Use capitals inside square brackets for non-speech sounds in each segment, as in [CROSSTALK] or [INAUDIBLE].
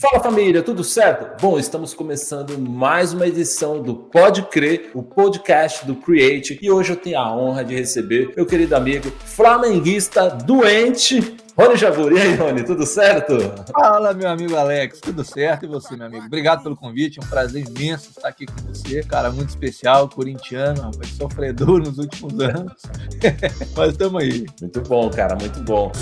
Fala família, tudo certo? Bom, estamos começando mais uma edição do Pode Crer, o podcast do Create, e hoje eu tenho a honra de receber meu querido amigo flamenguista doente, Rony Javuri. E aí, Rony, tudo certo? Fala, meu amigo Alex, tudo certo? E você, meu amigo? Obrigado pelo convite, é um prazer imenso estar aqui com você. Cara, muito especial, corintiano, rapaz, sofredor nos últimos anos. [LAUGHS] Mas estamos aí. Muito bom, cara, muito bom.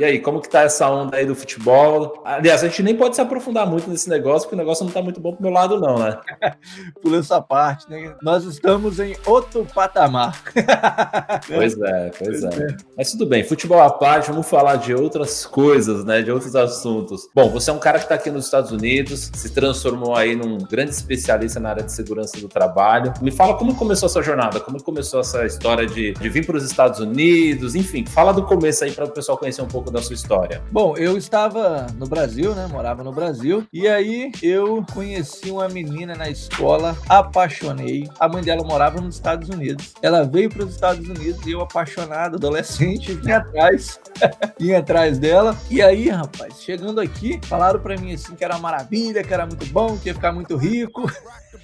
E aí, como que tá essa onda aí do futebol? Aliás, a gente nem pode se aprofundar muito nesse negócio, porque o negócio não tá muito bom pro meu lado, não, né? [LAUGHS] Pulando essa parte, né? Nós estamos em outro patamar. [LAUGHS] pois é, pois é. é. Mas tudo bem, futebol à parte, vamos falar de outras coisas, né? De outros assuntos. Bom, você é um cara que tá aqui nos Estados Unidos, se transformou aí num grande especialista na área de segurança do trabalho. Me fala como começou essa jornada, como começou essa história de, de vir para os Estados Unidos, enfim, fala do começo aí para o pessoal conhecer um pouco pouco da sua história. Bom, eu estava no Brasil, né? Morava no Brasil. E aí eu conheci uma menina na escola, apaixonei. A mãe dela morava nos Estados Unidos. Ela veio para os Estados Unidos e eu, apaixonado, adolescente, vim atrás. [LAUGHS] vim atrás dela. E aí, rapaz, chegando aqui, falaram para mim assim que era maravilha, que era muito bom, que ia ficar muito rico.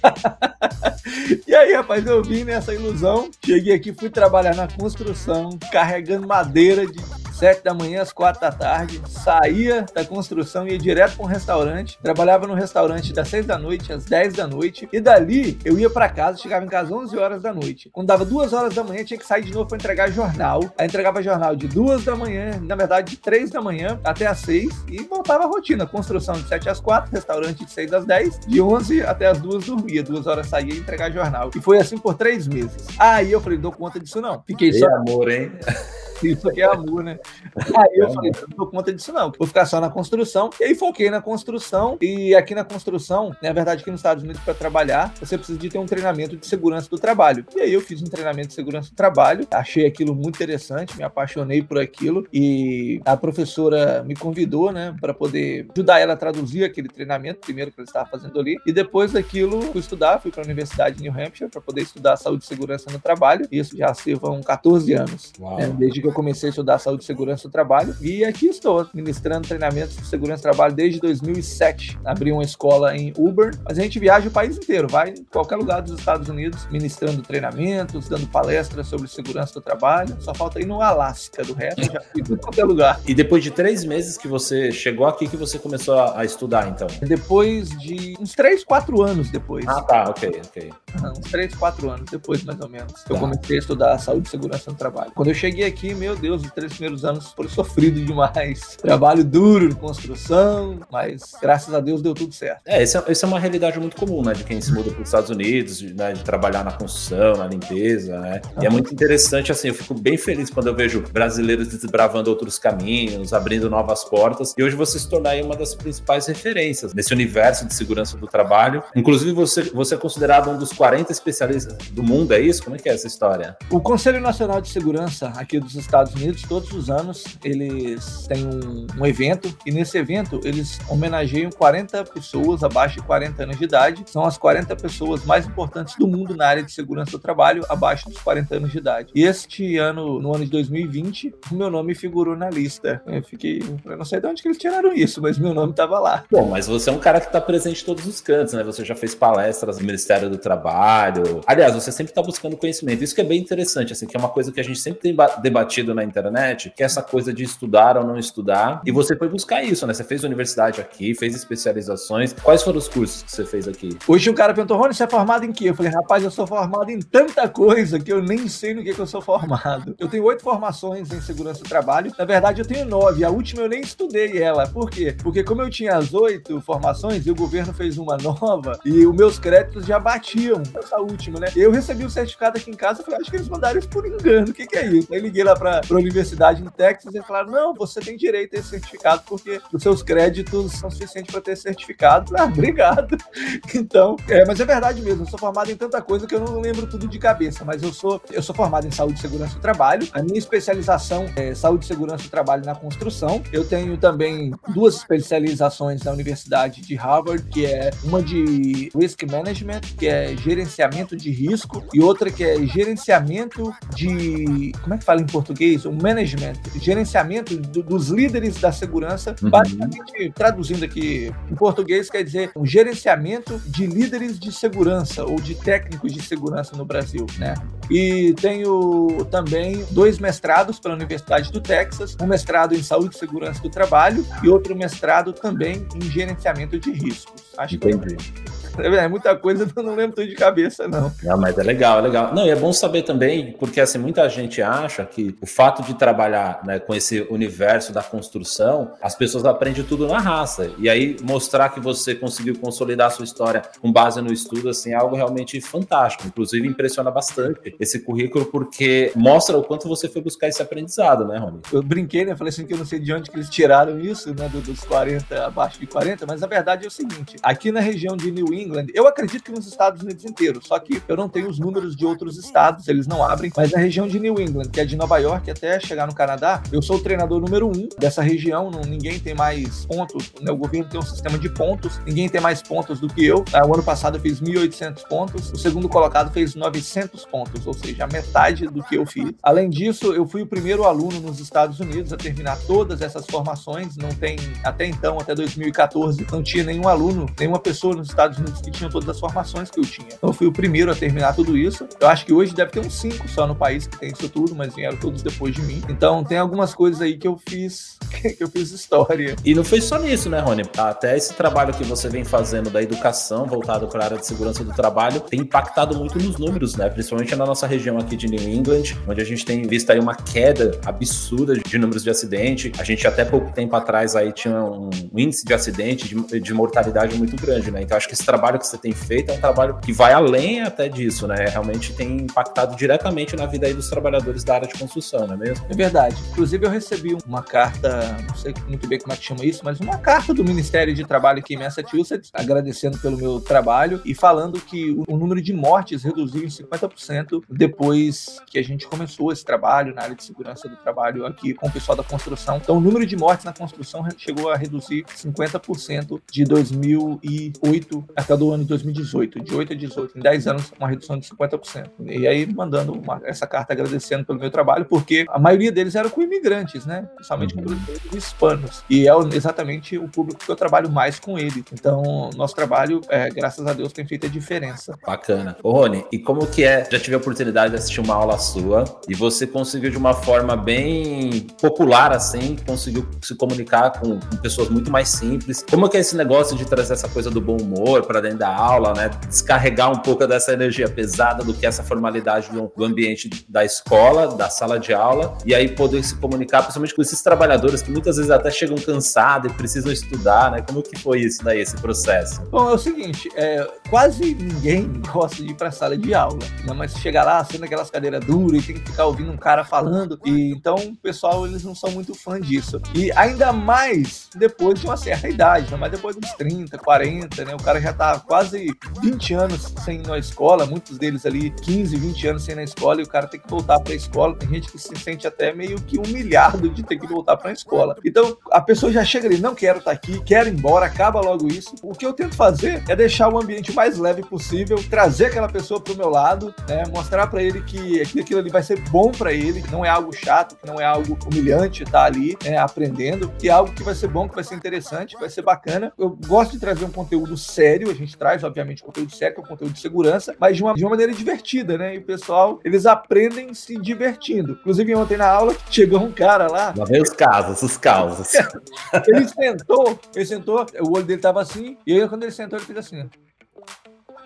[LAUGHS] e aí, rapaz, eu vim nessa ilusão. Cheguei aqui, fui trabalhar na construção, carregando madeira de sete da manhã às quatro da tarde, saía da construção e ia direto para um restaurante. Trabalhava no restaurante das seis da noite às dez da noite. E dali eu ia para casa, chegava em casa às onze horas da noite. Quando dava duas horas da manhã, tinha que sair de novo para entregar jornal. Aí entregava jornal de duas da manhã, na verdade de três da manhã até às seis e voltava a rotina. Construção de sete às quatro, restaurante de seis às dez, de onze até as duas dormia. Duas horas saía e entregar jornal. E foi assim por três meses. Aí eu falei, dou conta disso não. Fiquei só. amor, hein? [LAUGHS] [LAUGHS] Isso aqui é amor, né? Aí eu falei, não dou conta disso não, vou ficar só na construção. E aí foquei na construção. E aqui na construção, na verdade, aqui nos Estados Unidos, para trabalhar, você precisa de ter um treinamento de segurança do trabalho. E aí eu fiz um treinamento de segurança do trabalho, achei aquilo muito interessante, me apaixonei por aquilo. E a professora me convidou, né, para poder ajudar ela a traduzir aquele treinamento, primeiro que ela estava fazendo ali. E depois daquilo, fui estudar, fui para a Universidade de New Hampshire para poder estudar saúde e segurança no trabalho. Isso já se vão 14 anos, né, desde que que eu comecei a estudar saúde e segurança do trabalho. E aqui estou, ministrando treinamentos de segurança do trabalho desde 2007. Abri uma escola em Uber, mas a gente viaja o país inteiro, vai em qualquer lugar dos Estados Unidos, ministrando treinamentos, dando palestras sobre segurança do trabalho. Só falta ir no Alasca, do resto já fui em qualquer lugar. E depois de três meses que você chegou aqui, que você começou a, estudar, então? Depois de uns três, quatro anos depois. Ah, tá, ok, ok. uns três, quatro anos depois, mais ou menos. Tá. Eu comecei a estudar saúde e segurança no trabalho. Quando eu cheguei aqui, meu Deus, os três primeiros anos foram sofridos demais. [LAUGHS] Trabalho duro, construção, mas graças a Deus deu tudo certo. É, essa é, é uma realidade muito comum, né? De quem se muda para os Estados Unidos, de, né, de, trabalhar na construção, na limpeza, né? E é muito interessante, assim, eu fico bem feliz quando eu vejo brasileiros desbravando outros caminhos, abrindo novas portas. E hoje você se tornar uma das principais referências nesse universo de segurança do trabalho. Inclusive, você, você é considerado um dos 40 especialistas do mundo, é isso? Como é que é essa história? O Conselho Nacional de Segurança aqui dos Estados Unidos, todos os anos, eles têm um, um, evento e nesse evento eles homenageiam 40 pessoas abaixo de 40 anos de idade. São as 40 pessoas mais importantes do mundo na área de segurança do trabalho abaixo dos 40 anos de idade. E este ano, no ano de 2020, o meu nome figurou na lista. Eu fiquei, eu não sei de onde que eles tiraram isso, mas meu nome estava lá. Bom, mas você é um cara que está presente em todos os cantos, né? Você já fez palestras no Ministério do Trabalho. Aliás, você sempre está buscando conhecimento. Isso que é bem interessante, assim, que é uma coisa que a gente sempre tem debatido na internet, que é essa coisa de estudar ou não estudar. E você foi buscar isso, né? Você fez universidade aqui, fez especializações. Quais foram os cursos que você fez aqui? Hoje o cara perguntou, Rony, você é formado em quê? Eu falei, rapaz, eu sou formado em tanta coisa que eu nem sei no que, que eu sou formado. Eu tenho oito formações em segurança do trabalho. Na verdade, eu tenho nove. A última eu nem estudei ela. Por quê? Porque como eu tinha as oito formações e o governo fez uma nova e os meus créditos já batiam essa última, né? Eu recebi o certificado aqui em casa e falei, acho que eles mandaram isso por engano. O que, que é isso? Aí liguei lá para a universidade em Texas e falaram: não, você tem direito a esse certificado porque os seus créditos são suficientes para ter certificado. Ah, obrigado. [LAUGHS] Então, é, mas é verdade mesmo. Eu sou formado em tanta coisa que eu não lembro tudo de cabeça, mas eu sou, eu sou formado em saúde e segurança do trabalho. A minha especialização é saúde e segurança do trabalho na construção. Eu tenho também duas especializações na Universidade de Harvard, que é uma de risk management, que é gerenciamento de risco, e outra que é gerenciamento de. Como é que fala em português? Português, o management, gerenciamento do, dos líderes da segurança, uhum. basicamente traduzindo aqui em português quer dizer um gerenciamento de líderes de segurança ou de técnicos de segurança no Brasil, né? E tenho também dois mestrados pela Universidade do Texas, um mestrado em saúde e segurança do trabalho e outro mestrado também em gerenciamento de riscos. Acho Entendi. que é muita coisa eu não lembro tudo de cabeça, não. Não, mas é legal, é legal. Não, e é bom saber também, porque assim, muita gente acha que o fato de trabalhar né, com esse universo da construção, as pessoas aprendem tudo na raça. E aí mostrar que você conseguiu consolidar a sua história com base no estudo, assim, é algo realmente fantástico. Inclusive, impressiona bastante esse currículo, porque mostra o quanto você foi buscar esse aprendizado, né, Rony? Eu brinquei, né? Falei assim que eu não sei de onde que eles tiraram isso, né? Dos 40 abaixo de 40, mas a verdade é o seguinte: aqui na região de New England, England. Eu acredito que nos Estados Unidos inteiros, só que eu não tenho os números de outros estados, eles não abrem, mas na região de New England, que é de Nova York até chegar no Canadá, eu sou o treinador número um dessa região, não, ninguém tem mais pontos, né? o governo tem um sistema de pontos, ninguém tem mais pontos do que eu. Ah, o ano passado eu fiz 1.800 pontos, o segundo colocado fez 900 pontos, ou seja, a metade do que eu fiz. Além disso, eu fui o primeiro aluno nos Estados Unidos a terminar todas essas formações, não tem, até então, até 2014, não tinha nenhum aluno, nenhuma pessoa nos Estados Unidos que tinham todas as formações que eu tinha. Então eu fui o primeiro a terminar tudo isso. Eu acho que hoje deve ter uns cinco só no país que tem isso tudo, mas vieram todos depois de mim. Então tem algumas coisas aí que eu fiz, [LAUGHS] que eu fiz história. E não foi só nisso, né, Rony? Até esse trabalho que você vem fazendo da educação voltado para a área de segurança do trabalho tem impactado muito nos números, né? Principalmente na nossa região aqui de New England, onde a gente tem visto aí uma queda absurda de números de acidente. A gente até pouco tempo atrás aí tinha um índice de acidente, de, de mortalidade muito grande, né? Então acho que esse trabalho que você tem feito é um trabalho que vai além até disso, né? Realmente tem impactado diretamente na vida aí dos trabalhadores da área de construção, não é mesmo? É verdade. Inclusive, eu recebi uma carta, não sei muito bem como é que chama isso, mas uma carta do Ministério de Trabalho aqui em Massachusetts, agradecendo pelo meu trabalho e falando que o número de mortes reduziu em 50% depois que a gente começou esse trabalho na área de segurança do trabalho aqui com o pessoal da construção. Então, o número de mortes na construção chegou a reduzir 50% de 2008 até o ano de 2018, de 8 a 18, em 10 anos, uma redução de 50%. E aí, mandando uma, essa carta agradecendo pelo meu trabalho, porque a maioria deles eram com imigrantes, né? Principalmente com uhum. hispanos. E é exatamente o público que eu trabalho mais com ele. Então, nosso trabalho, é, graças a Deus, tem feito a diferença. Bacana. Ô, Rony, e como que é? Já tive a oportunidade de assistir uma aula sua e você conseguiu, de uma forma bem popular, assim, conseguiu se comunicar com, com pessoas muito mais simples. Como que é esse negócio de trazer essa coisa do bom humor para dentro da aula, né? Descarregar um pouco dessa energia pesada do que essa formalidade do, do ambiente da escola, da sala de aula, e aí poder se comunicar, principalmente com esses trabalhadores que muitas vezes até chegam cansados e precisam estudar, né? Como que foi isso daí, esse processo? Bom, é o seguinte, é, quase ninguém [LAUGHS] gosta de ir para a sala de aula, né? mas chegar lá, sendo aquelas cadeiras duras e tem que ficar ouvindo um cara falando, e então o pessoal, eles não são muito fã disso. E ainda mais depois de uma certa idade, né? mas depois dos 30, 40, né? O cara já tá quase quase 20 anos sem ir na escola, muitos deles ali 15, 20 anos sem ir na escola, e o cara tem que voltar para a escola. Tem gente que se sente até meio que humilhado de ter que voltar para a escola. Então a pessoa já chega ali, não quero estar tá aqui, quero ir embora, acaba logo isso. O que eu tento fazer é deixar o ambiente mais leve possível, trazer aquela pessoa para o meu lado, né, mostrar para ele que aquilo ali vai ser bom para ele, que não é algo chato, que não é algo humilhante estar tá ali né, aprendendo, que é algo que vai ser bom, que vai ser interessante, que vai ser bacana. Eu gosto de trazer um conteúdo sério, gente traz obviamente, conteúdo sério, é conteúdo de segurança, mas de uma, de uma maneira divertida, né? E o pessoal, eles aprendem se divertindo. Inclusive, ontem na aula, chegou um cara lá. Lá vem os casos, os causos. [LAUGHS] ele sentou, ele sentou, o olho dele tava assim, e aí quando ele sentou, ele fez assim, ó.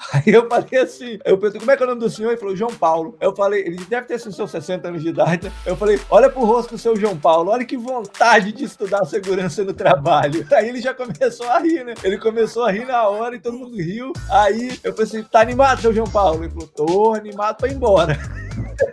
[LAUGHS] Aí eu falei assim, eu perguntei, como é que é o nome do senhor? Ele falou, João Paulo. Eu falei, ele deve ter seus 60 anos de idade. Eu falei, olha pro rosto do seu João Paulo, olha que vontade de estudar segurança no trabalho. [LAUGHS] Aí ele já começou a rir, né? Ele começou a rir na hora e todo mundo riu. Aí eu falei assim, tá animado, seu João Paulo? Ele falou, tô animado pra ir embora.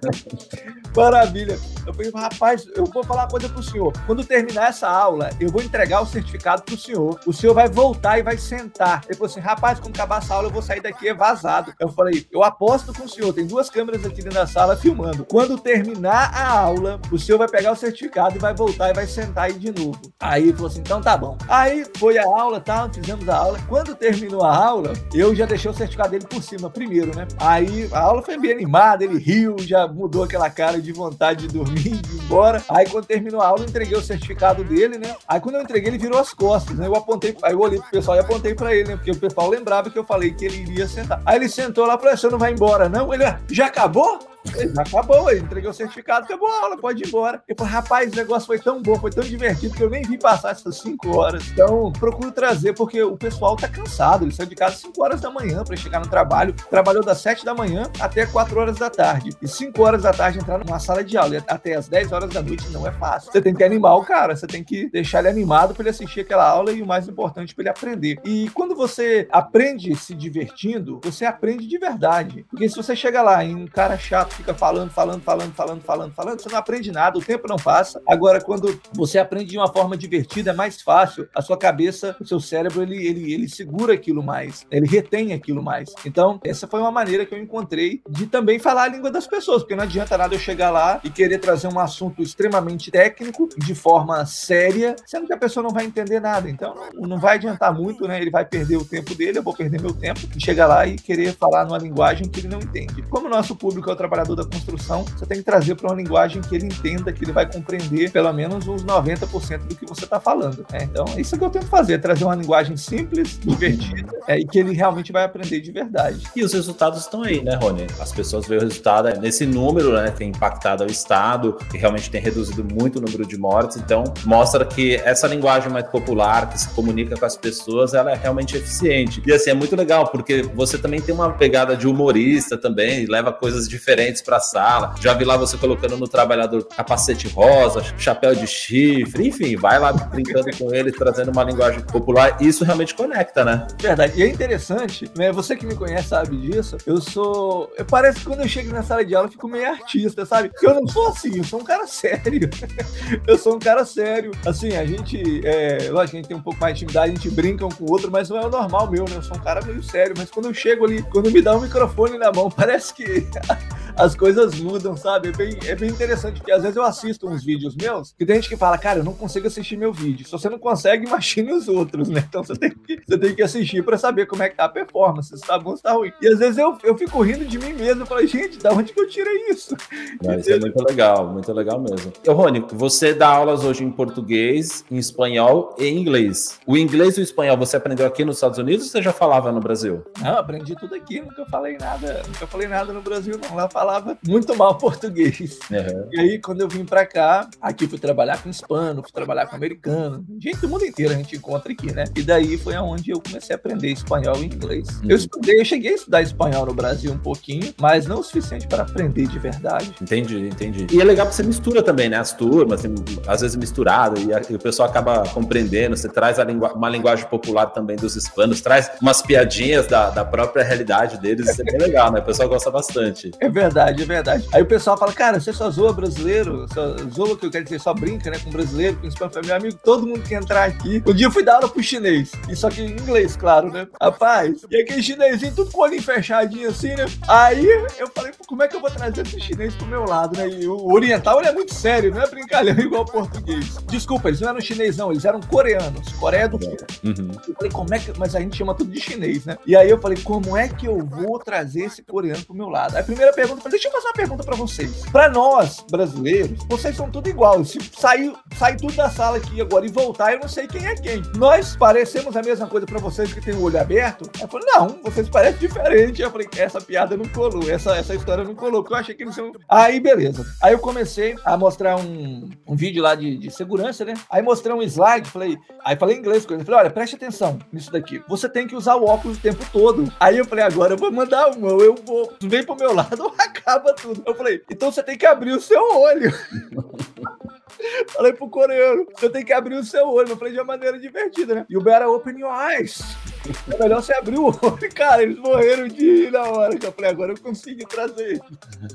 [LAUGHS] Maravilha. Eu falei, rapaz, eu vou falar uma coisa pro senhor. Quando terminar essa aula, eu vou entregar o certificado pro senhor. O senhor vai voltar e vai sentar. Ele falou assim, rapaz, quando acabar essa aula, eu vou sair daqui vazado. Eu falei, eu aposto com o senhor, tem duas câmeras aqui dentro da sala filmando. Quando terminar a aula, o senhor vai pegar o certificado e vai voltar e vai sentar aí de novo. Aí ele falou assim, então tá bom. Aí foi a aula, tá? Fizemos a aula. Quando terminou a aula, eu já deixei o certificado dele por cima primeiro, né? Aí a aula foi bem animada, ele riu, já mudou aquela cara de vontade de dormir mim, embora. Aí quando terminou a aula, eu entreguei o certificado dele, né? Aí quando eu entreguei, ele virou as costas, né? Eu apontei, aí eu olhei pro pessoal e apontei pra ele, né? Porque o pessoal lembrava que eu falei que ele iria sentar. Aí ele sentou lá e falou: você não vai embora, não? Ele, ah, já acabou? Acabou, ele entregou o certificado, acabou a aula, pode ir embora. Eu falei, rapaz, o negócio foi tão bom, foi tão divertido que eu nem vi passar essas cinco horas. Então, procuro trazer, porque o pessoal tá cansado. Ele saiu de casa às 5 horas da manhã para chegar no trabalho. Trabalhou das 7 da manhã até 4 horas da tarde. E 5 horas da tarde entrar numa sala de aula. E até as 10 horas da noite não é fácil. Você tem que animar o cara, você tem que deixar ele animado para ele assistir aquela aula e o mais importante, para ele aprender. E quando você aprende se divertindo, você aprende de verdade. Porque se você chega lá e um cara chato fica falando, falando, falando, falando, falando, falando, você não aprende nada, o tempo não passa. Agora, quando você aprende de uma forma divertida, é mais fácil. A sua cabeça, o seu cérebro, ele, ele, ele segura aquilo mais, ele retém aquilo mais. Então, essa foi uma maneira que eu encontrei de também falar a língua das pessoas, porque não adianta nada eu chegar lá e querer trazer um assunto extremamente técnico, de forma séria, sendo que a pessoa não vai entender nada. Então, não vai adiantar muito, né? Ele vai perder o tempo dele, eu vou perder meu tempo, e chegar lá e querer falar numa linguagem que ele não entende. Como o nosso público é o trabalhador da construção, você tem que trazer para uma linguagem que ele entenda, que ele vai compreender pelo menos uns 90% do que você está falando. Né? Então, é isso que eu tento fazer, trazer uma linguagem simples, divertida, é, e que ele realmente vai aprender de verdade. E os resultados estão aí, né, Rony? As pessoas veem o resultado nesse número, né, tem impactado o Estado, que realmente tem reduzido muito o número de mortes, então mostra que essa linguagem mais popular, que se comunica com as pessoas, ela é realmente eficiente. E assim, é muito legal, porque você também tem uma pegada de humorista também, leva coisas diferentes para a sala. Já vi lá você colocando no trabalhador capacete rosa, chapéu de chifre, enfim, vai lá brincando com ele, trazendo uma linguagem popular. Isso realmente conecta, né? Verdade. E é interessante, né? Você que me conhece sabe disso. Eu sou. Parece que quando eu chego na sala de aula, eu fico meio artista, sabe? Porque eu não sou assim, eu sou um cara sério. [LAUGHS] eu sou um cara sério. Assim, a gente. É... Lógico, a gente tem um pouco mais de intimidade, a gente brinca um com o outro, mas não é o normal meu, né? Eu sou um cara meio sério. Mas quando eu chego ali, quando me dá um microfone na mão, [LAUGHS] parece que as coisas mudam, sabe? É bem, é bem interessante, porque às vezes eu assisto uns vídeos meus que tem gente que fala, cara, eu não consigo assistir meu vídeo. Se você não consegue, [LAUGHS] imagine os outros, né? Então você tem que, você tem que assistir para saber como é que tá a performance, se tá bom, se tá ruim. E às vezes eu, eu fico rindo de mim mesmo. Eu falo, gente, da onde que eu tirei isso? Não, isso é muito legal, muito legal mesmo. Ô, Rony, você dá aulas hoje em português, em espanhol e em inglês. O inglês e o espanhol você aprendeu aqui nos Estados Unidos ou você já falava no Brasil? Não, aprendi tudo aqui, nunca falei nada, nunca falei nada no Brasil, não. Lá falava muito mal português. Uhum. E aí, quando eu vim pra cá, aqui fui trabalhar com hispano, fui trabalhar com americano, gente do mundo inteiro a gente encontra aqui, né? E daí foi aonde eu comecei a aprender espanhol e inglês. Uhum. Eu estudei, eu cheguei a estudar espanhol no Brasil um pouquinho, mas não o suficiente para aprender de verdade. Entendi, entendi. E é legal que você mistura também, né? As turmas, às vezes misturado, e, a, e o pessoal acaba compreendendo. Você traz lingu uma linguagem popular também dos hispanos, traz umas piadinhas da, da própria realidade deles, isso é bem legal, né? O pessoal gosta bastante. É verdade, é verdade. Aí o pessoal fala, cara, você só zoa brasileiro, só zoa que eu quero dizer, só brinca, né, com brasileiro, com espanhol, meu amigo, todo mundo quer entrar aqui. Um dia eu fui dar aula pro chinês, e só que em inglês, claro, né? Rapaz, e aquele chinesinho tudo com o olhinho fechadinho assim, né? Aí eu falei, como é que eu vou trazer esse chinês pro meu lado, né? E o oriental, ele é muito sério, não é brincalhão [LAUGHS] igual o português. Desculpa, eles não eram chinês, não, eles eram coreanos, Coreia do Sul. Uhum. Eu falei, como é que... Mas a gente chama tudo de chinês, né? E aí eu falei, como é que eu vou trazer esse coreano pro meu lado? Aí a primeira pergunta, eu falei, deixa eu fazer uma pergunta pra vocês. Pra nós, brasileiros, vocês são tudo igual. Se sair, sair tudo da sala aqui agora e voltar, eu não sei quem é quem. Nós parecemos a mesma coisa pra vocês que tem o olho aberto? Eu falei, não, vocês parecem diferente. Eu falei, essa piada não colou, essa, essa história não colou, porque eu achei que eles são. Aí, beleza. Aí eu comecei a mostrar um, um vídeo lá de, de segurança, né? Aí mostrei um slide, falei, aí falei em inglês ele. Falei, olha, preste atenção nisso daqui. Você tem que usar o óculos o tempo todo. Aí eu falei, agora eu vou mandar uma, eu vou. Vem pro meu lado [LAUGHS] acaba tudo. Eu falei, então você tem que abrir o seu olho. [LAUGHS] [LAUGHS] Falei pro coreano, você tem que abrir o seu olho. Eu falei de uma maneira divertida, né? You better open your eyes. [LAUGHS] É melhor você abrir o olho. [LAUGHS] Cara, eles morreram de rir na hora. Eu falei, agora eu consigo trazer.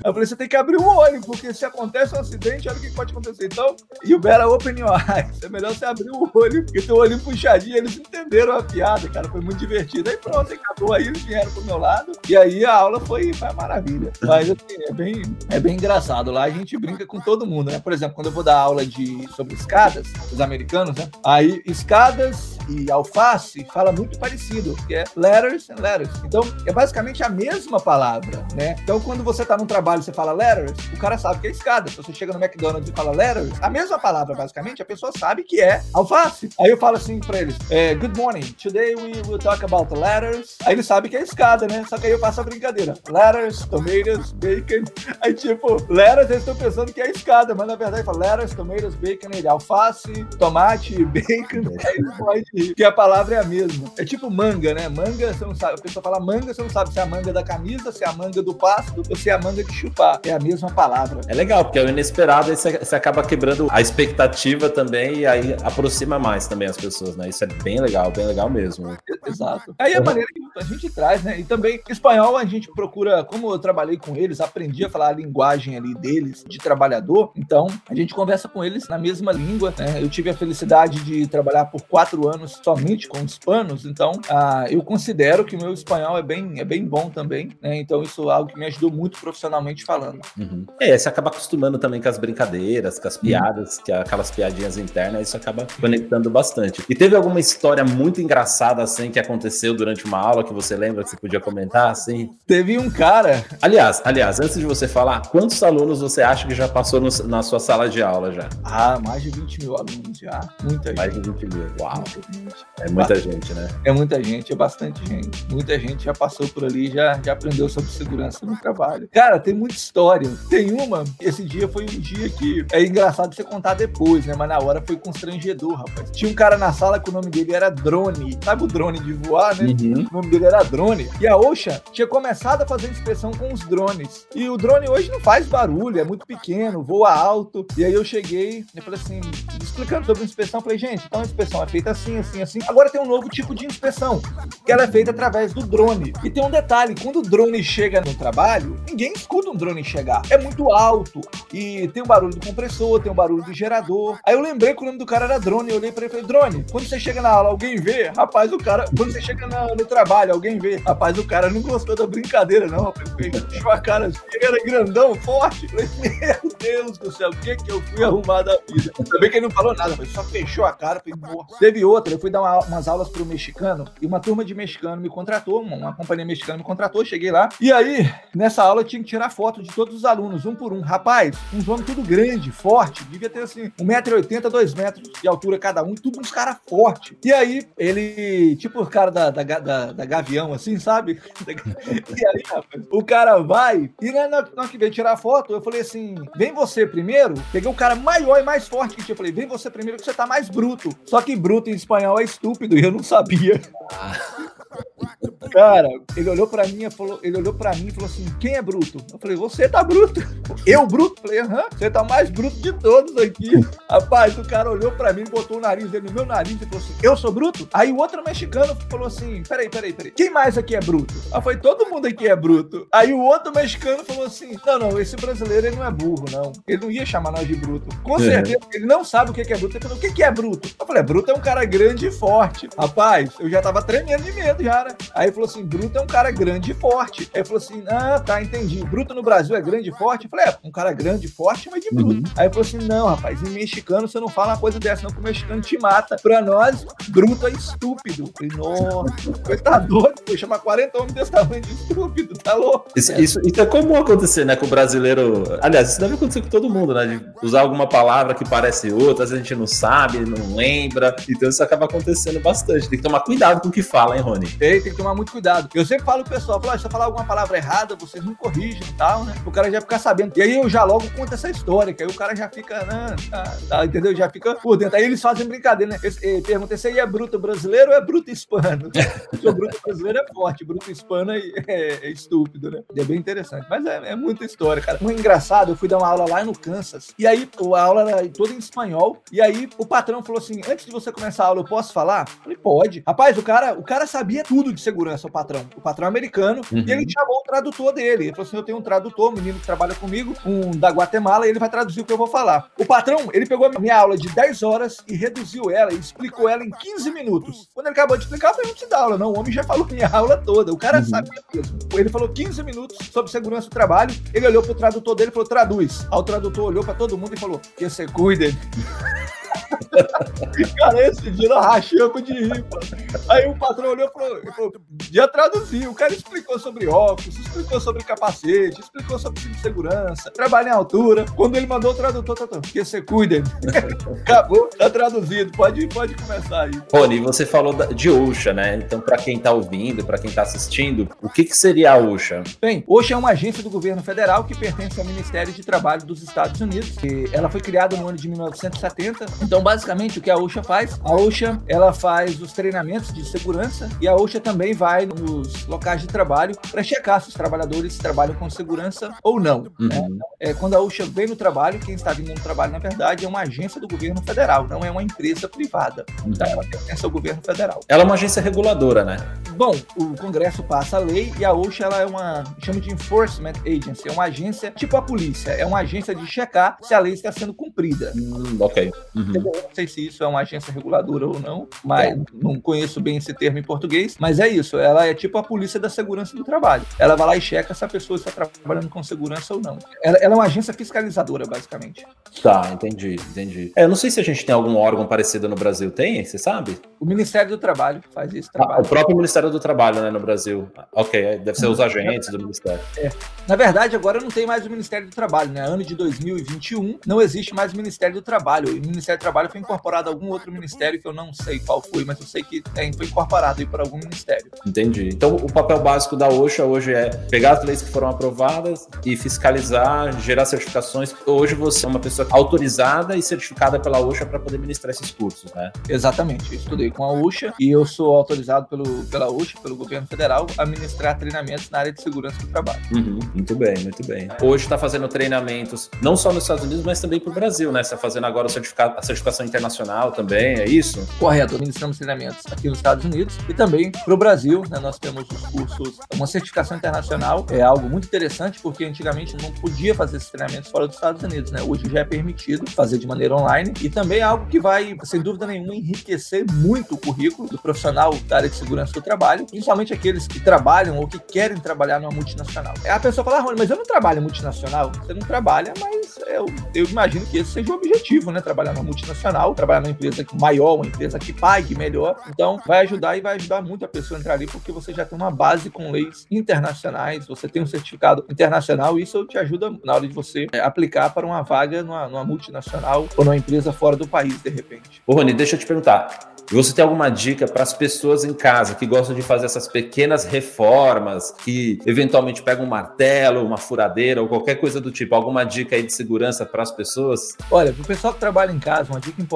Eu falei, você tem que abrir o olho, porque se acontece um acidente, olha o que pode acontecer. Então, you better open your eyes. É melhor você abrir o olho, porque teu olho puxadinho, eles entenderam a piada, cara. Foi muito divertido. Aí pronto, acabou aí, eles vieram pro meu lado. E aí a aula foi, foi uma maravilha. Mas assim, é bem, é bem engraçado. Lá a gente brinca com todo mundo, né? Por exemplo, quando eu vou dar aula de, sobre escadas, os americanos, né? Aí, escadas e alface fala muito parecido, que é letters and letters. Então, é basicamente a mesma palavra, né? Então, quando você tá num trabalho e você fala letters, o cara sabe que é escada. Se você chega no McDonald's e fala letters, a mesma palavra, basicamente, a pessoa sabe que é alface. Aí eu falo assim pra eles, é, good morning, today we will talk about letters. Aí eles sabem que é escada, né? Só que aí eu faço a brincadeira. Letters, tomatoes, bacon. Aí, tipo, letters, eles estão pensando que é escada, mas na verdade fala letters, tomatoes, bacon, ele alface, tomate, [LAUGHS] bacon. Aí pode que a palavra é a mesma. É tipo manga, né? Manga, você não sabe. A pessoa fala manga, você não sabe se é a manga da camisa, se é a manga do pasto ou se é a manga de chupar. É a mesma palavra. É legal, porque é o inesperado e você, você acaba quebrando a expectativa também e aí aproxima mais também as pessoas, né? Isso é bem legal, bem legal mesmo. [LAUGHS] Exato. Aí a maneira que a gente traz, né? E também espanhol a gente procura, como eu trabalhei com eles, aprendi a falar a linguagem ali deles de trabalhador, então a gente conversa com eles na mesma língua, né? Eu tive a felicidade de trabalhar por quatro anos somente com hispanos, então ah, eu considero que o meu espanhol é bem, é bem bom também, né? Então isso é algo que me ajudou muito profissionalmente falando. Uhum. É, você acaba acostumando também com as brincadeiras, com as piadas, que é aquelas piadinhas internas, isso acaba conectando bastante. E teve alguma história muito engraçada assim que aconteceu durante uma aula que você lembra que você podia comentar assim? Teve um cara. Aliás, aliás, antes de você falar, quantos alunos você acha que já passou no, na sua sala de aula já? Ah, mais de 20 mil alunos já. Muita mais gente. Mais de 20 mil. Uau. Muita gente. É muita gente, né? É muita gente, é bastante gente. Muita gente já passou por ali, já, já aprendeu sobre segurança no trabalho. Cara, tem muita história. Tem uma, esse dia foi um dia que é engraçado você contar depois, né? Mas na hora foi constrangedor, rapaz. Tinha um cara na sala que o nome dele era Drone. Sabe o drone de voar, né? Uhum. O nome dele era Drone. E a Ocean tinha começado a fazer inspeção com os drones. E o drone hoje não faz barulho, é muito pequeno, voa alto. E aí eu cheguei e falei assim, explicando sobre inspeção, falei, gente, então a inspeção é feita assim, assim, assim. Agora tem um novo tipo de inspeção, que ela é feita através do drone. E tem um detalhe, quando o drone chega no trabalho, ninguém escuta um drone chegar. É muito alto e tem o barulho do compressor, tem o barulho do gerador. Aí eu lembrei que o nome do cara era drone, eu olhei para ele e falei, drone, quando você chega na aula, alguém vê? Rapaz, o cara, quando você chega no, no trabalho, alguém vê? Rapaz, o cara não gostou da brincadeira, não. Fechou a cara, ele era grandão, forte. Eu falei, meu Deus do céu, o que que eu fui arrumar da vida? Também que ele não falou nada, mas só fechou a cara, falei, Teve outra, eu fui dar uma, umas aulas pro mexicano e uma turma de mexicano me contratou, uma, uma companhia mexicana me contratou, cheguei lá. E aí, nessa aula, eu tinha que tirar foto de todos os alunos, um por um. Rapaz, uns homens tudo grande, forte, devia ter assim, 1,80m, 2 metros de altura cada um, tudo uns caras fortes. E aí, ele, tipo o cara da, da, da, da Gavião, assim, sabe? [LAUGHS] E aí, rapaz, o cara vai, e na, na que veio tirar foto, eu falei assim: vem você primeiro. Peguei o cara maior e mais forte que tinha. Eu falei: vem você primeiro que você tá mais bruto. Só que bruto em espanhol é estúpido, e eu não sabia. Ah. Cara, ele olhou pra mim e falou, ele olhou para mim e falou assim: quem é bruto? Eu falei, você tá bruto. [LAUGHS] Eu bruto? Falei, aham, você tá mais bruto de todos aqui. [LAUGHS] Rapaz, o cara olhou pra mim, botou o nariz dele no meu nariz e falou assim: eu sou bruto? Aí o outro mexicano falou assim: peraí, peraí, peraí. Quem mais aqui é bruto? Aí foi todo mundo aqui é bruto. Aí o outro mexicano falou assim: não, não, esse brasileiro ele não é burro, não. Ele não ia chamar nós de bruto. Com é. certeza, ele não sabe o que é bruto. Ele falou: o que é bruto? Eu falei: é, bruto é um cara grande e forte. Rapaz, eu já tava tremendo de medo né? Aí falou assim: Bruto é um cara grande e forte. Aí falou assim: ah, tá, entendi. Bruto no Brasil é grande e forte? Eu falei: é, um cara grande e forte, mas de bruto. Uhum. Aí falou assim: não, rapaz, em mexicano você não fala uma coisa dessa, não, que o mexicano te mata. Pra nós, bruto é estúpido. Eu falei, nossa, você tá doido? Pô, chamar 40 homens desse tamanho de estúpido, tá louco? Isso, isso, isso, é comum acontecer, né, com o brasileiro. Aliás, isso deve acontecer com todo mundo, né? De usar alguma palavra que parece outra, às vezes a gente não sabe, não lembra. Então isso acaba acontecendo bastante. Tem que tomar cuidado com o que fala, hein, Rony? Tem, que tomar muito cuidado. Eu sempre falo pro pessoal, falo, ah, se eu falar alguma palavra errada, vocês não corrigem e tal, né? O cara já fica sabendo. E aí eu já logo conto essa história, que aí o cara já fica, né, tá, tá, entendeu? Já fica por dentro. Aí eles fazem brincadeira, né? Esse, pergunta se aí é bruto brasileiro ou é bruto hispano? [LAUGHS] o bruto brasileiro é forte, bruto hispano é, é, é estúpido, né? E é bem interessante. Mas é, é, muita história, cara. Muito engraçado, eu fui dar uma aula lá no Kansas, e aí a aula era toda em espanhol, e aí o patrão falou assim, antes de você começar a aula, eu posso falar? Eu falei, pode. Rapaz, o cara, o cara sabia tudo de segurança, o patrão. O patrão americano, uhum. e ele chamou o tradutor dele. Ele falou assim: Eu tenho um tradutor, um menino que trabalha comigo, um da Guatemala, e ele vai traduzir o que eu vou falar. O patrão, ele pegou a minha aula de 10 horas e reduziu ela e explicou ela em 15 minutos. Quando ele acabou de explicar, eu falei: Não te dá aula, não. O homem já falou minha [LAUGHS] aula toda. O cara uhum. sabia mesmo. Ele falou 15 minutos sobre segurança do trabalho. Ele olhou pro tradutor dele e falou: Traduz. Aí o tradutor olhou para todo mundo e falou: Que você cuida. [LAUGHS] [LAUGHS] cara, esse dia rachamos de rir. Aí o patrão olhou e falou, ia traduzir. O cara explicou sobre óculos, explicou sobre capacete, explicou sobre segurança, trabalho em altura. Quando ele mandou o tradutor, tá, tá, que você cuida. [LAUGHS] Acabou, tá traduzido. Pode, pode começar aí. Rony, você falou de OSHA, né? Então, para quem tá ouvindo, para quem tá assistindo, o que, que seria a OSHA? Bem, OSHA é uma agência do governo federal que pertence ao Ministério de Trabalho dos Estados Unidos. ela foi criada no ano de 1970. Então, basicamente, o que a OSHA faz? A OSHA, ela faz os treinamentos de segurança e a OSHA também vai nos locais de trabalho para checar se os trabalhadores trabalham com segurança ou não. Uhum. Né? É, quando a OSHA vem no trabalho, quem está vindo no trabalho, na verdade, é uma agência do governo federal, não é uma empresa privada. Então, ela pertence ao governo federal. Ela é uma agência reguladora, né? Bom, o Congresso passa a lei e a OSHA ela é uma, chama de Enforcement Agency, é uma agência tipo a polícia, é uma agência de checar se a lei está sendo cumprida. Hum, ok. Uhum. Sei se isso é uma agência reguladora ou não, mas é. não conheço bem esse termo em português, mas é isso, ela é tipo a polícia da segurança do trabalho. Ela vai lá e checa se a pessoa está trabalhando com segurança ou não. Ela, ela é uma agência fiscalizadora, basicamente. Tá, entendi, entendi. É, eu não sei se a gente tem algum órgão parecido no Brasil. Tem? Você sabe? O Ministério do Trabalho faz isso. Ah, o próprio Ministério do Trabalho, né, no Brasil. Ok, deve ser os agentes do Ministério. É. Na verdade, agora não tem mais o Ministério do Trabalho, né? Ano de 2021 não existe mais o Ministério do Trabalho. O Ministério do Trabalho foi incorporado a algum outro ministério que eu não sei qual foi, mas eu sei que é, foi incorporado aí por algum ministério. Entendi. Então, o papel básico da OSHA hoje é pegar as leis que foram aprovadas e fiscalizar, gerar certificações. Hoje você é uma pessoa autorizada e certificada pela OSHA para poder ministrar esses cursos, né? Exatamente. Eu estudei com a OSHA e eu sou autorizado pelo, pela OSHA, pelo governo federal, a ministrar treinamentos na área de segurança do trabalho. Uhum. Muito bem, muito bem. Hoje está fazendo treinamentos não só nos Estados Unidos, mas também para o Brasil, né? Você está fazendo agora a certificação internacional também, é isso? Correto. Ministramos treinamentos aqui nos Estados Unidos e também para o Brasil, né? Nós temos os cursos, uma certificação internacional é algo muito interessante porque antigamente não podia fazer esses treinamentos fora dos Estados Unidos, né? Hoje já é permitido fazer de maneira online e também é algo que vai, sem dúvida nenhuma, enriquecer muito o currículo do profissional da área de segurança do trabalho, principalmente aqueles que trabalham ou que querem trabalhar numa multinacional. A pessoa fala, ah, mas eu não trabalho multinacional. Você não trabalha, mas eu, eu imagino que esse seja o objetivo, né? Trabalhar numa multinacional, trabalhar numa empresa maior, uma empresa que pague melhor. Então, vai ajudar e vai ajudar muito a pessoa a entrar ali, porque você já tem uma base com leis internacionais, você tem um certificado internacional, e isso te ajuda na hora de você é, aplicar para uma vaga numa, numa multinacional ou numa empresa fora do país, de repente. Ô, Rony, deixa eu te perguntar. Você tem alguma dica para as pessoas em casa que gostam de fazer essas pequenas reformas, que eventualmente pegam um martelo, uma furadeira ou qualquer coisa do tipo? Alguma dica aí de segurança para as pessoas? Olha, para o pessoal que trabalha em casa, uma dica importante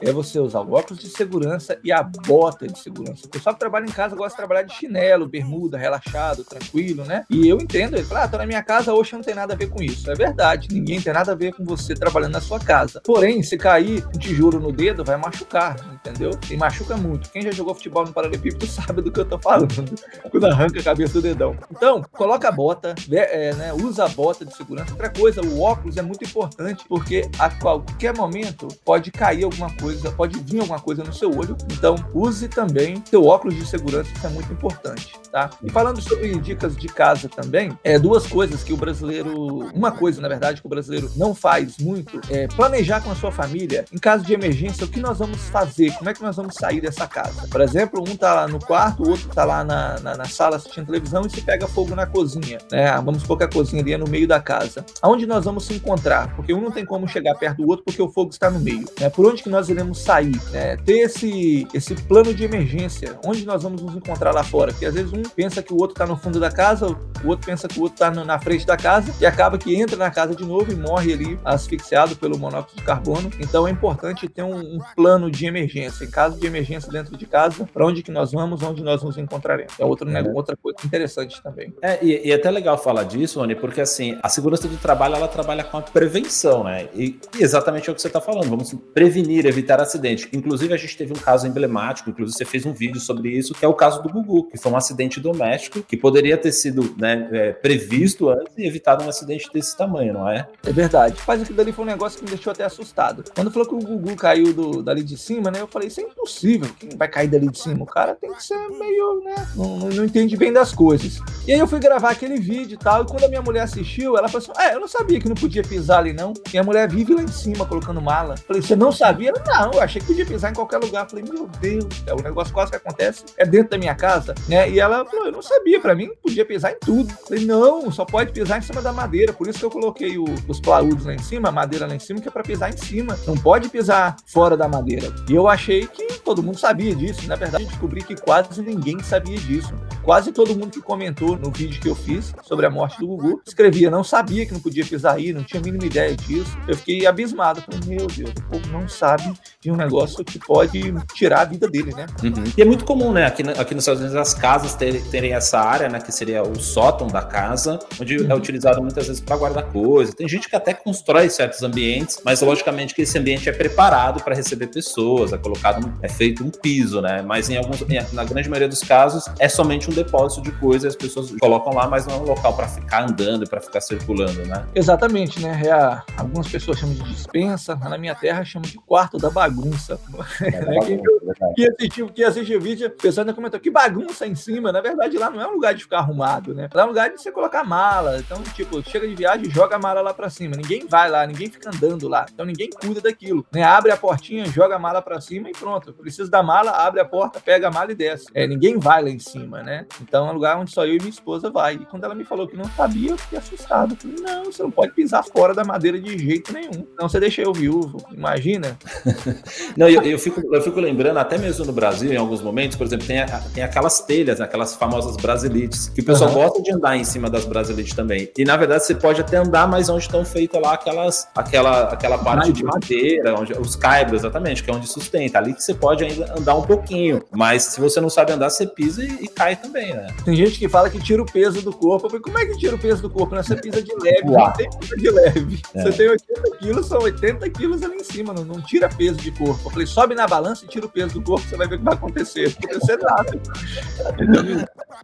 é você usar o óculos de segurança e a bota de segurança. O pessoal que trabalha em casa gosta de trabalhar de chinelo, bermuda, relaxado, tranquilo, né? E eu entendo, ele fala, ah, tô na minha casa, hoje não tem nada a ver com isso. É verdade, ninguém tem nada a ver com você trabalhando na sua casa. Porém, se cair um tijolo no dedo, vai machucar, entendeu? E machuca muito. Quem já jogou futebol no paralelepípedo [LAUGHS] sabe do que eu tô falando, [LAUGHS] quando arranca a cabeça do dedão. Então, coloca a bota, é, né, usa a bota de segurança. Outra coisa, o óculos é muito importante, porque a qualquer momento pode cair alguma coisa, pode vir alguma coisa no seu olho. Então, use também seu óculos de segurança, isso é muito importante, tá? E falando sobre dicas de casa também, é duas coisas que o brasileiro, uma coisa, na verdade, que o brasileiro não faz muito, é planejar com a sua família, em caso de emergência, o que nós vamos fazer, como é que nós vamos sair dessa casa. Por exemplo, um tá lá no quarto, o outro tá lá na, na, na sala assistindo televisão e se pega fogo na cozinha, né? Vamos supor que a cozinha ali é no meio da casa. Aonde nós vamos se encontrar? Porque um não tem como chegar perto do outro porque o fogo está no meio. Né? Por onde que nós iremos sair? Né? Ter esse, esse plano de emergência. Onde nós vamos nos encontrar lá fora? Porque às vezes um pensa que o outro está no fundo da casa, o outro pensa que o outro está na frente da casa e acaba que entra na casa de novo e morre ali asfixiado pelo monóxido de carbono. Então é importante ter um, um plano de emergência. Em caso de emergência dentro de casa, para onde que nós vamos, onde nós nos encontraremos. É outro, né, outra coisa interessante também. É, e, e é até legal falar disso, Rony, porque assim, a segurança do trabalho, ela trabalha com a prevenção, né? E, e exatamente é o que você está falando, vamos prevenir, evitar acidente. Inclusive, a gente teve um caso emblemático, inclusive você fez um vídeo sobre isso, que é o caso do Gugu, que foi um acidente doméstico que poderia ter sido né, é, previsto antes e evitado um acidente desse tamanho, não é? É verdade. Mas aquilo dali foi um negócio que me deixou até assustado. Quando falou que o Gugu caiu do, dali de cima, né? Eu falei, isso é impossível. Quem vai cair dali de cima? O cara tem que ser meio, né? Não, não, entende bem das coisas. E aí eu fui gravar aquele vídeo e tal. E quando a minha mulher assistiu, ela falou assim: É, eu não sabia que não podia pisar ali, não. E a mulher vive lá em cima colocando mala. Falei, você não sabia? Ela, não, eu achei que podia pisar em qualquer lugar. Falei, meu Deus, o negócio quase que acontece é dentro da minha casa, né? E ela falou, eu não sabia, para mim podia pisar em tudo. Falei, não, só pode pisar em cima da madeira. Por isso que eu coloquei o, os plaúdos lá em cima, a madeira lá em cima, que é para pisar em cima. Não pode pisar fora da madeira. E eu achei que todo mundo sabia disso. Na verdade, descobri que quase ninguém sabia disso. Quase todo mundo que comentou no vídeo que eu fiz sobre a morte do Gugu escrevia, não sabia que não podia pisar aí, não tinha a mínima ideia disso. Eu fiquei abismado. Falei, meu Deus, o povo não sabe de um negócio que pode tirar a vida dele, né? Uhum. E é muito comum, né? Aqui, aqui nos Estados Unidos, as casas terem, terem essa área, né? Que seria o sótão da casa, onde é uhum. é utilizado muitas vezes para guardar coisas. Tem gente que até constrói certos ambientes, mas logicamente que esse ambiente é preparado para receber pessoas, é colocado, é feito um piso, né? Mas em alguns, na grande maioria dos casos, é somente um depósito de coisas e as pessoas colocam lá, mas não é um local para ficar andando e para ficar circulando, né? Exatamente, né? É, algumas pessoas chamam de dispensa, na minha terra chamam de quarto da bagunça. É, [LAUGHS] bagunça que, assistiu, que assistiu o vídeo, o pessoal ainda comentou que bagunça em cima. Na verdade, lá não é um lugar de ficar arrumado, né? Lá é um lugar de você colocar mala. Então, tipo, chega de viagem, joga a mala lá para cima. Ninguém vai lá, ninguém fica andando lá. Então, ninguém cuida daquilo. Né? Abre a portinha, joga a mala para cima e pronto. Precisa da mala, abre a porta, pega a mala e desce. É, ninguém vai lá em cima, né? Então, é um lugar onde só eu e minha esposa vai. E quando ela me falou que não sabia, eu fiquei assustado. falei, não, você não pode pisar fora da madeira de jeito nenhum. Não, você deixa eu viúvo. Imagina. [LAUGHS] não, eu, eu, fico, eu fico lembrando, até mesmo no Brasil, em alguns momentos, por exemplo, tem, a, tem aquelas telhas, aquelas famosas brasilites, que o pessoal uhum. gosta de andar em cima das brasilites também. E na verdade você pode até andar, mas onde estão feitas lá aquelas, aquela, aquela parte de madeira, onde, os caibros, exatamente, que é onde sustenta. Ali que você pode ainda andar um pouquinho. Mas se você não sabe andar, você pisa e, e cai também, né? Tem gente que fala que tira o peso do corpo. Eu falei, como é que tira o peso do corpo? Né? Você pisa de leve, não tem pisa de leve. É. Você tem 80 quilos, são 80 quilos ali em cima, não, não tira peso de corpo. Eu falei, sobe na balança e tira o peso do corpo, você vai ver o que vai acontecer. Não acontecer nada.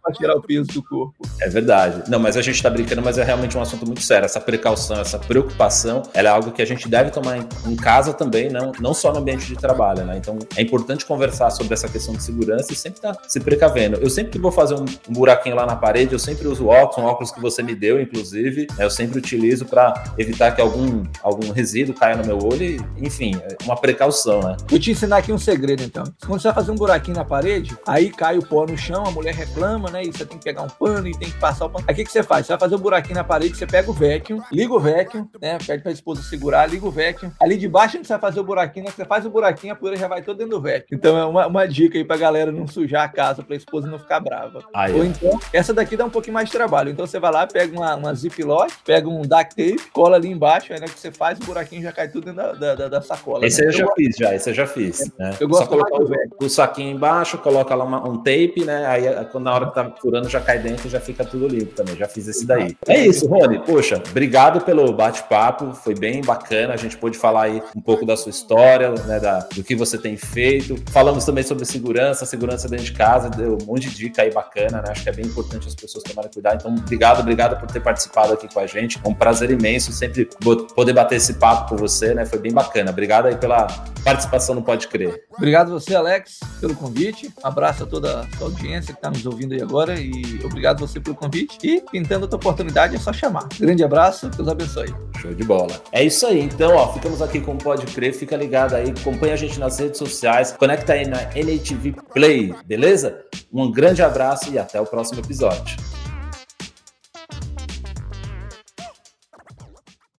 Para tirar o peso do corpo. É verdade. Não, mas a gente está brincando, mas é realmente um assunto muito sério. Essa precaução, essa preocupação, ela é algo que a gente deve tomar em, em casa também, não, não só no ambiente de trabalho, né? Então é importante conversar sobre essa questão de segurança e sempre estar tá se precavendo. Eu sempre que vou fazer um, um, buraquinho lá na parede, eu sempre uso óculos, um óculos que você me deu, inclusive, né? eu sempre utilizo para evitar que algum, algum resíduo caia no meu olho. E, enfim, é uma precaução, né? Vou te ensinar aqui um segredo, então. Quando você vai fazer um buraquinho na parede, aí cai o pó no chão, a mulher reclama, né? E você tem que pegar um pano e tem que passar o pano. Aí o que, que você faz? Você vai fazer um buraquinho na parede, você pega o vacuum, liga o vacuum, né? Pede pra esposa segurar, liga o vacuum. Ali de baixo, onde você vai fazer o buraquinho, né? você faz o buraquinho, a poeira já vai toda dentro do vacuum. Então é uma, uma dica aí pra galera não sujar a casa, pra esposa não ficar brava. Aí, Ou então, essa daqui dá um pouquinho mais de trabalho. Então você vai lá, pega uma, uma ziplock, pega um duct tape, cola ali embaixo, aí na que você faz, o buraquinho já cai tudo dentro da, da, da sacola. Esse né? eu já eu fiz, já, esse eu já fiz. É. Né? Eu gosto Só colocar o, o, saquinho embaixo, coloca lá uma, um tape, né? Aí quando na hora que tá furando já cai dentro já fica tudo limpo também. Já fiz esse daí. É isso, Rony. Poxa, obrigado pelo bate-papo, foi bem bacana. A gente pôde falar aí um pouco da sua história, né? Da, do que você tem feito. Falamos também sobre segurança, segurança dentro de casa, deu um monte de dica aí bacana, né? Acho que é bem importante as pessoas tomarem cuidado. Então, obrigado, obrigado por ter participado aqui com a gente. É um prazer imenso sempre poder bater esse papo com você, né? Foi bem bacana. Obrigado aí pela participação no Pode Crer. Obrigado você, Alex, pelo convite. Abraço a toda a sua audiência que está nos ouvindo aí agora e obrigado você pelo convite. E pintando outra oportunidade é só chamar. Grande abraço, Deus abençoe. Show de bola. É isso aí. Então, ó, ficamos aqui com o Pode Crer. Fica ligado aí, acompanha a gente nas redes sociais, conecta aí na NHV Play, beleza? Um grande abraço e até o próximo episódio.